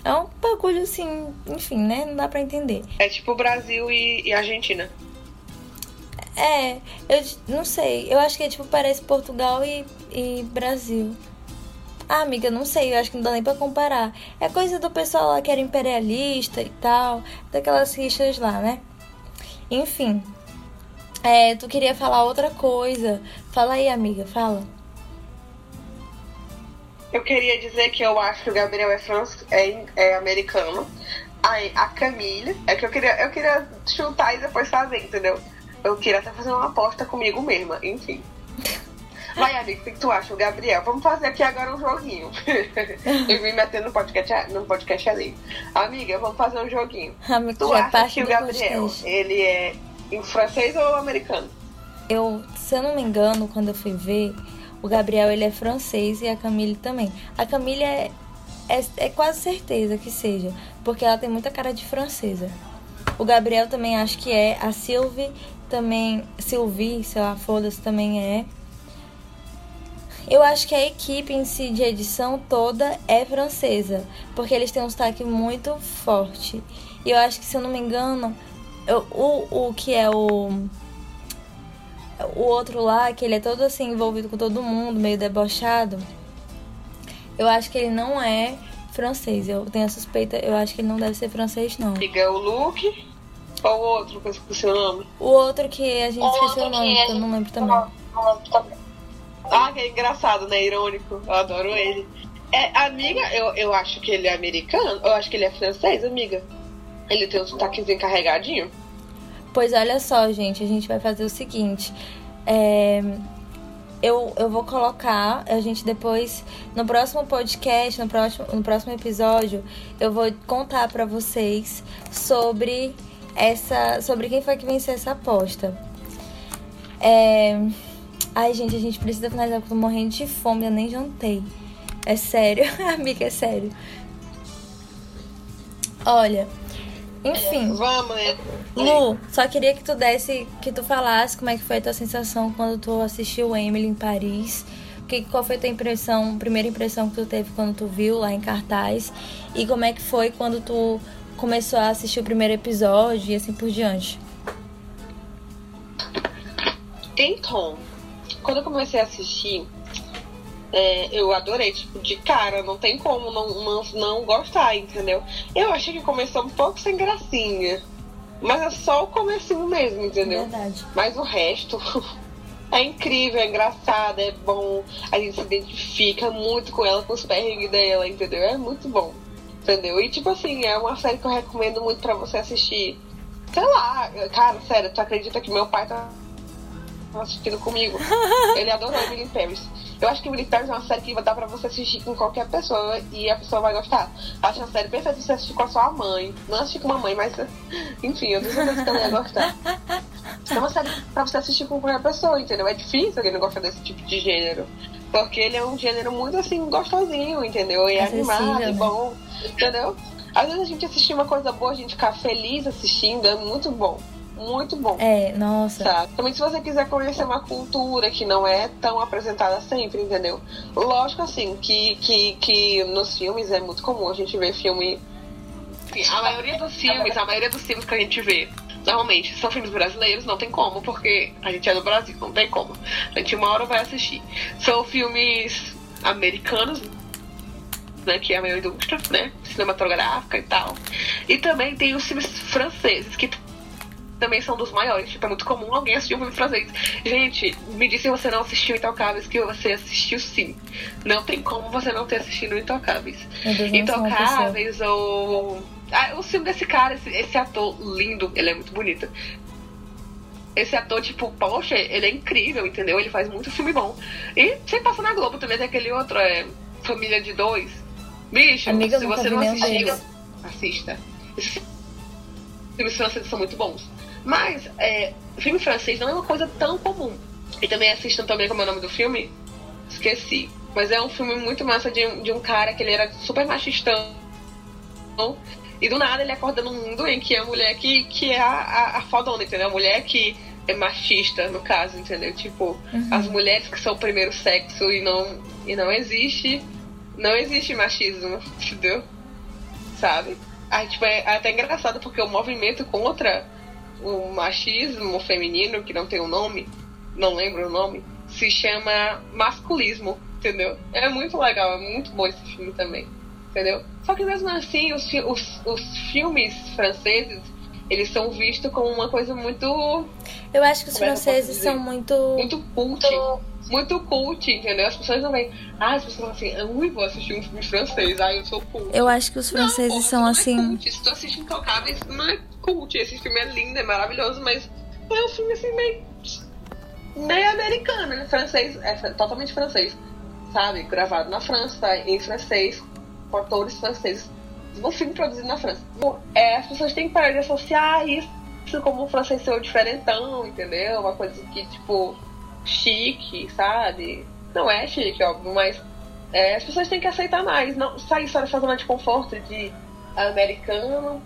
É um bagulho assim, enfim, né? Não dá pra entender. É tipo Brasil e, e Argentina. É, eu não sei. Eu acho que é tipo, parece Portugal e, e Brasil. Ah, amiga, não sei, eu acho que não dá nem pra comparar. É coisa do pessoal lá que era imperialista e tal, daquelas rixas lá, né? Enfim. É, tu queria falar outra coisa. Fala aí, amiga, fala. Eu queria dizer que eu acho que o Gabriel é, France, é, é americano. Aí a Camille, é que eu queria, eu queria chutar e depois fazer, entendeu? Eu queria até fazer uma aposta comigo mesma, enfim. Vai, amigo, o que tu acha? O Gabriel, vamos fazer aqui agora um joguinho. eu vim metendo no podcast, no podcast ali. Amiga, vamos fazer um joguinho. Amigo, tu acha que o Gabriel, podcast. ele é em francês ou americano? Eu, se eu não me engano, quando eu fui ver, o Gabriel ele é francês e a Camille também. A Camille é, é, é quase certeza que seja, porque ela tem muita cara de francesa. O Gabriel também acho que é. A Sylvie também. Sylvie, sei lá, foda-se, também é. Eu acho que a equipe em si de edição toda é francesa, porque eles têm um sotaque muito forte. E eu acho que, se eu não me engano, eu, o, o que é o o outro lá, que ele é todo assim envolvido com todo mundo, meio debochado, eu acho que ele não é francês. Eu tenho a suspeita, eu acho que ele não deve ser francês, não. Diga o Luke ou o outro que eu esqueci o nome? O outro que a gente o esqueceu o nome, que, eu não lembro também. Não, não lembro também. Ah, que é engraçado, né? Irônico. Eu adoro ele. É, amiga, eu, eu acho que ele é americano. Eu acho que ele é francês, amiga. Ele tem um sotaquezinho carregadinho. Pois olha só, gente, a gente vai fazer o seguinte. É, eu, eu vou colocar, a gente depois, no próximo podcast, no próximo, no próximo episódio, eu vou contar para vocês sobre essa. sobre quem foi que venceu essa aposta. É, ai, gente, a gente precisa finalizar porque eu tô morrendo de fome, eu nem jantei. É sério, amiga, é sério. Olha, enfim. Vamos, né? Lu, só queria que tu desse, que tu falasse como é que foi a tua sensação quando tu assistiu Emily em Paris. Que, qual foi a tua impressão, primeira impressão que tu teve quando tu viu lá em cartaz? E como é que foi quando tu começou a assistir o primeiro episódio e assim por diante? Então, quando eu comecei a assistir, é, eu adorei, tipo, de cara, não tem como não, não, não gostar, entendeu? Eu achei que começou um pouco sem gracinha. Mas é só o comecinho mesmo, entendeu? Verdade. Mas o resto é incrível, é engraçado, é bom. A gente se identifica muito com ela, com os perrengues dela, entendeu? É muito bom. Entendeu? E tipo assim, é uma série que eu recomendo muito para você assistir sei lá, cara, sério, tu acredita que meu pai tá assistindo comigo? Ele adorou Emily Paris. Eu acho que Emily Paris é uma série que dá pra você assistir com qualquer pessoa e a pessoa vai gostar. Acho uma série perfeita você assistir com a sua mãe. Não assistir com uma mãe, mas enfim, eu tenho certeza que ela ia gostar. É uma série pra você assistir com qualquer pessoa, entendeu? É difícil alguém não gostar desse tipo de gênero. Porque ele é um gênero muito assim, gostosinho, entendeu? E é animado, e bom, entendeu? Às vezes a gente assistir uma coisa boa, a gente ficar feliz assistindo, é muito bom. Muito bom. É, nossa. Sabe? Também se você quiser conhecer uma cultura que não é tão apresentada sempre, entendeu? Lógico assim, que, que, que nos filmes é muito comum a gente ver filme. A maioria dos filmes, a maioria dos filmes que a gente vê normalmente são filmes brasileiros, não tem como, porque a gente é do Brasil, não tem como. A gente uma hora vai assistir. São filmes americanos, né, que é a maior indústria, né, cinematográfica e tal. E também tem os filmes franceses, que também são dos maiores. Tipo, é muito comum alguém assistir um filme francês. Gente, me disse se você não assistiu Intocáveis, que você assistiu sim. Não tem como você não ter assistido Intocáveis. Intocáveis ou. Ah, o filme desse cara, esse, esse ator lindo, ele é muito bonito esse ator, tipo, poxa, ele é incrível, entendeu? Ele faz muito filme bom. E sem passar na Globo também tem aquele outro, é Família de Dois. Bicho, Amiga, se você não assistiu, assista. Esses filmes franceses são muito bons. Mas, é, filme francês não é uma coisa tão comum. E também assistam também, como é o nome do filme? Esqueci. Mas é um filme muito massa de, de um cara que ele era super machistão. E do nada ele acorda num mundo em que a mulher que, que é a, a, a fodona, entendeu? A mulher que é machista, no caso, entendeu? Tipo, uhum. as mulheres que são o primeiro sexo e não, e não existe. Não existe machismo, entendeu? Sabe? Aí, tipo, é até engraçado porque o movimento contra o machismo feminino, que não tem um nome, não lembro o nome, se chama masculismo, entendeu? É muito legal, é muito bom esse filme também, entendeu? Só que mesmo assim, os, os, os filmes franceses, eles são vistos como uma coisa muito. Eu acho que os franceses são muito. Muito cult. Muito cult, entendeu? As pessoas não vêm. Ah, as pessoas falam assim, ui, vou assistir um filme francês, ah, eu sou cult. Eu acho que os franceses não, são não assim. É cult. Se tu assiste Intocáveis, não é cult. Esse filme é lindo, é maravilhoso, mas é um filme assim meio. meio americano, né? Francês, é totalmente francês. Sabe? Gravado na França, em francês, com atores franceses um filme produzido na França. É, as pessoas têm que parar de associar isso como o francês ser diferentão, entendeu? Uma coisa que, tipo, chique, sabe? Não é chique, óbvio, mas é, as pessoas têm que aceitar mais, não sair só dessa zona de conforto de americano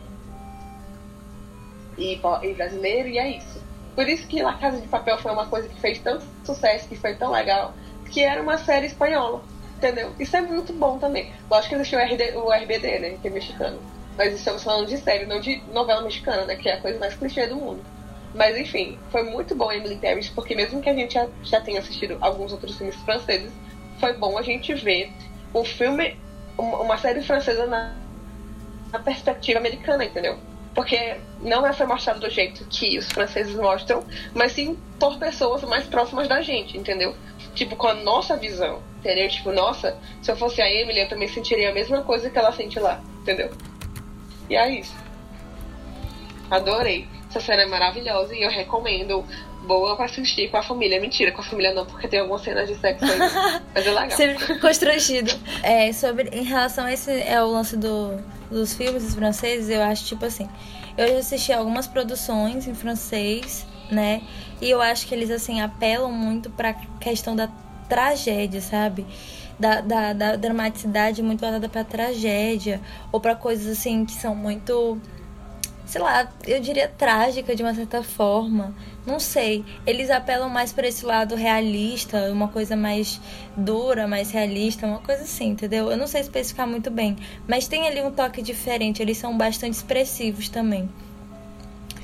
e, e brasileiro, e é isso. Por isso que La Casa de Papel foi uma coisa que fez tanto sucesso, que foi tão legal, que era uma série espanhola. Entendeu? Isso é muito bom também. Lógico que existe o, RD, o RBD, né? Que é mexicano. Mas estamos falando de série, não de novela mexicana, né? Que é a coisa mais clichê do mundo. Mas enfim, foi muito bom Emily Paris, porque mesmo que a gente já, já tenha assistido alguns outros filmes franceses, foi bom a gente ver um filme, uma série francesa na, na perspectiva americana, entendeu? Porque não é foi mostrado do jeito que os franceses mostram, mas sim por pessoas mais próximas da gente, entendeu? Tipo, com a nossa visão. Entendeu? Tipo, nossa, se eu fosse a Emily, eu também sentiria a mesma coisa que ela sente lá. Entendeu? E é isso. Adorei. Essa cena é maravilhosa e eu recomendo. Boa pra assistir com a família. Mentira, com a família não, porque tem algumas cenas de sexo aí. mas é legal. Sempre constrangido. É, sobre, em relação a esse é o lance do, dos filmes franceses, eu acho tipo assim. Eu já assisti algumas produções em francês, né? E eu acho que eles assim apelam muito pra questão da tragédia, sabe? Da, da, da dramaticidade muito voltada pra tragédia. Ou para coisas assim que são muito. Sei lá, eu diria trágica de uma certa forma. Não sei. Eles apelam mais para esse lado realista, uma coisa mais dura, mais realista, uma coisa assim, entendeu? Eu não sei especificar muito bem. Mas tem ali um toque diferente. Eles são bastante expressivos também.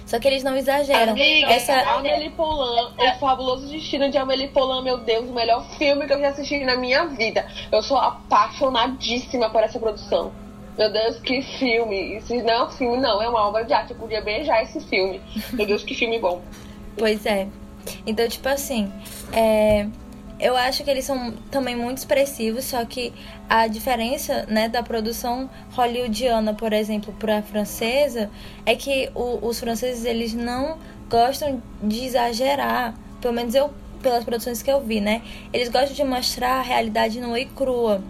Só que eles não exageram. Amiga, Essa... Amélie Poulain, O Fabuloso Destino de Amélie Poulain, meu Deus, o melhor filme que eu já assisti na minha vida. Eu sou apaixonadíssima por essa produção. Meu Deus, que filme. Isso não é um filme, não, é uma obra de arte. Eu podia beijar esse filme. Meu Deus, que filme bom. Pois é. Então, tipo assim, é... eu acho que eles são também muito expressivos, só que a diferença, né, da produção hollywoodiana, por exemplo, para a francesa, é que o, os franceses eles não gostam de exagerar, pelo menos eu pelas produções que eu vi, né? Eles gostam de mostrar a realidade nua e crua,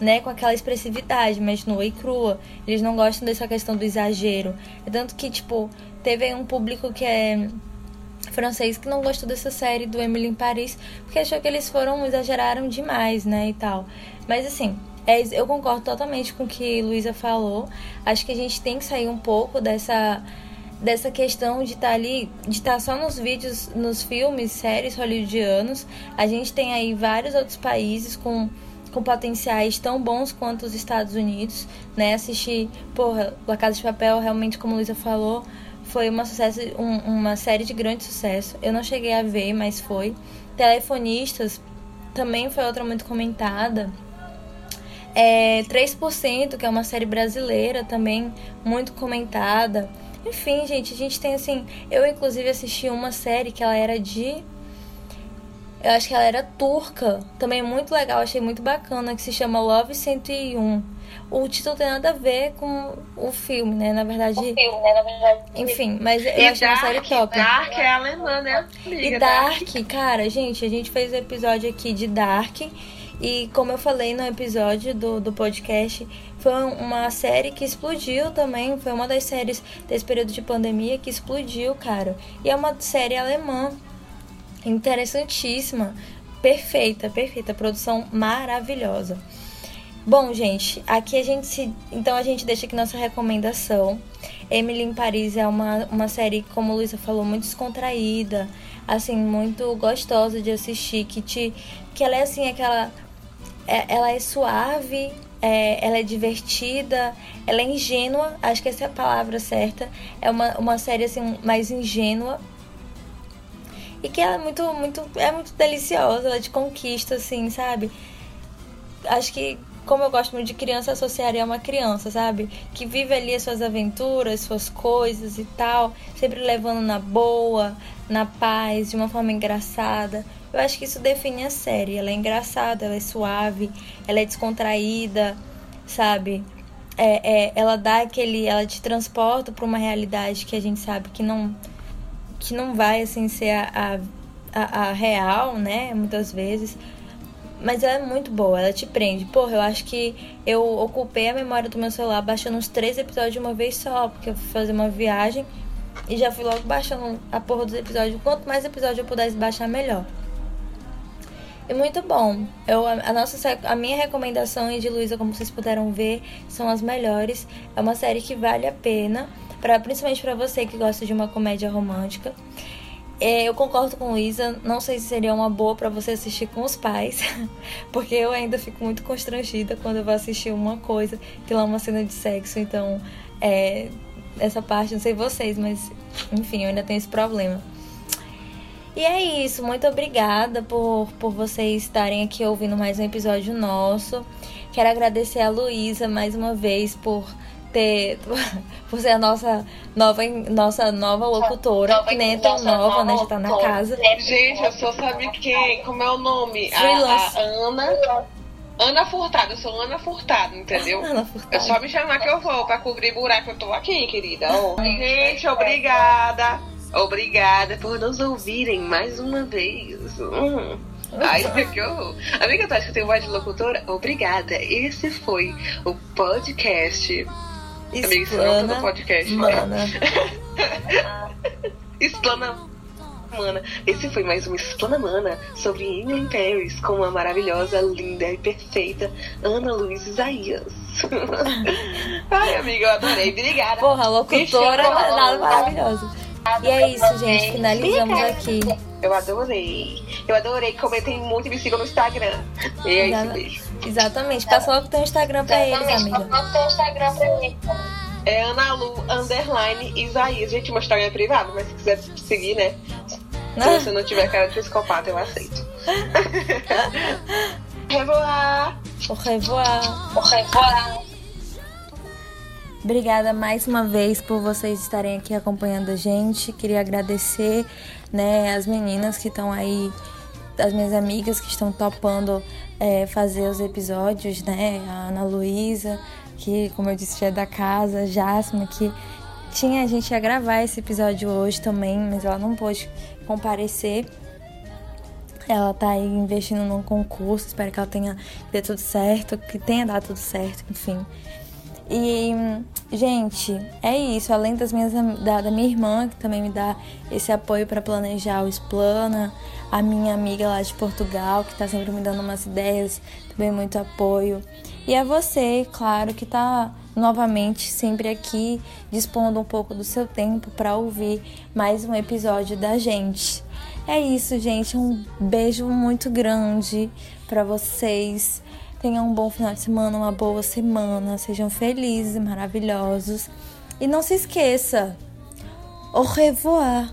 né? Com aquela expressividade, mas nua e crua. Eles não gostam dessa questão do exagero. É tanto que, tipo, teve um público que é francês que não gostou dessa série do Emily em Paris, porque achou que eles foram, exageraram demais, né, e tal. Mas assim, é, eu concordo totalmente com o que Luísa falou. Acho que a gente tem que sair um pouco dessa dessa questão de estar tá ali, de estar tá só nos vídeos, nos filmes, séries hollywoodianos. A gente tem aí vários outros países com, com potenciais tão bons quanto os Estados Unidos, né? Assistir, porra, La Casa de Papel, realmente, como Luísa falou, foi uma, sucesso, um, uma série de grande sucesso. Eu não cheguei a ver, mas foi. Telefonistas também foi outra muito comentada. É, 3%, que é uma série brasileira também muito comentada. Enfim, gente, a gente tem assim. Eu, inclusive, assisti uma série que ela era de. Eu acho que ela era turca. Também muito legal, achei muito bacana, que se chama Love 101. O título tem nada a ver com o filme, né? Na verdade. O filme, né? Na verdade. Enfim, mas eu e achei Dark, uma série top. Dark é alemã, né? Amiga, e Dark, Dark, cara, gente, a gente fez o um episódio aqui de Dark. E como eu falei no episódio do, do podcast, foi uma série que explodiu também. Foi uma das séries desse período de pandemia que explodiu, cara. E é uma série alemã. Interessantíssima. Perfeita, perfeita. Produção maravilhosa. Bom, gente, aqui a gente se. Então a gente deixa aqui nossa recomendação. Emily em Paris é uma, uma série, como a Luísa falou, muito descontraída, assim, muito gostosa de assistir, que te. Que ela é assim, aquela é, ela é suave, é, ela é divertida, ela é ingênua, acho que essa é a palavra certa. É uma, uma série assim mais ingênua. E que ela é muito, muito, é muito deliciosa, ela te conquista, assim, sabe? Acho que, como eu gosto muito de criança, associaria a uma criança, sabe? Que vive ali as suas aventuras, suas coisas e tal, sempre levando na boa, na paz, de uma forma engraçada. Eu acho que isso define a série. Ela é engraçada, ela é suave, ela é descontraída, sabe? É, é, ela dá aquele. Ela te transporta para uma realidade que a gente sabe que não. que não vai assim ser a, a, a real, né? Muitas vezes. Mas ela é muito boa, ela te prende. Porra, eu acho que eu ocupei a memória do meu celular baixando uns três episódios de uma vez só, porque eu fui fazer uma viagem e já fui logo baixando a porra dos episódios. Quanto mais episódio eu pudesse baixar, melhor. E muito bom. Eu, a, nossa, a minha recomendação e de Luísa, como vocês puderam ver, são as melhores. É uma série que vale a pena, pra, principalmente para você que gosta de uma comédia romântica. É, eu concordo com Luísa, não sei se seria uma boa para você assistir com os pais, porque eu ainda fico muito constrangida quando eu vou assistir uma coisa que lá é uma cena de sexo, então é, essa parte, não sei vocês, mas enfim, eu ainda tenho esse problema. E é isso, muito obrigada por, por vocês estarem aqui ouvindo mais um episódio nosso. Quero agradecer a Luísa mais uma vez por ter por ser a nossa nova nossa nova locutora, nova, que nem é tão nova, nova, né? Já tá na casa. Gente, eu só sabia quem, como é o nome? A, a, Ana. Ana Furtado, eu sou Ana Furtado, entendeu? Ana Furtado. É só me chamar que eu vou pra cobrir buraco, eu tô aqui, querida. Oh. Gente, obrigada. Obrigada por nos ouvirem mais uma vez. Hum. Ai, que horror. Amiga, tu acha que eu tenho voz de locutora? Obrigada. Esse foi o podcast. Amiga, isso não é do podcast. Mana. Explana Mana. Esse foi mais um Explana Mana sobre Emily Paris com a maravilhosa, linda e perfeita Ana Luiz Isaías. Ai, amiga, eu adorei. Obrigada. Porra, locutora é maravilhosa. E é isso, gente. Finalizamos aqui. Eu adorei. Eu adorei. Comentem muito e me sigam no Instagram. E é isso, beijo. Exatamente. Passa logo o teu Instagram pra eles, amiga. Passa logo o teu Instagram pra eles. É Ana Lu, underline, Isaías. Gente, meu Instagram é privado, mas se quiser seguir, né? Se você não tiver cara de psicopata, eu aceito. revoar. Au revoir. Au revoir. Obrigada mais uma vez por vocês estarem aqui acompanhando a gente. Queria agradecer, né, as meninas que estão aí das minhas amigas que estão topando é, fazer os episódios, né? A Ana Luísa, que, como eu disse, já é da casa, a Jasmine, que tinha a gente ia gravar esse episódio hoje também, mas ela não pôde comparecer. Ela tá aí investindo num concurso, espero que ela tenha dê tudo certo, que tenha dado tudo certo, enfim. E, gente, é isso. Além das minhas da, da minha irmã, que também me dá esse apoio para planejar o Explana, a minha amiga lá de Portugal, que tá sempre me dando umas ideias, também muito apoio. E a você, claro, que tá novamente sempre aqui dispondo um pouco do seu tempo para ouvir mais um episódio da gente. É isso, gente. Um beijo muito grande para vocês. Tenham um bom final de semana, uma boa semana. Sejam felizes maravilhosos. E não se esqueça. Au revoir.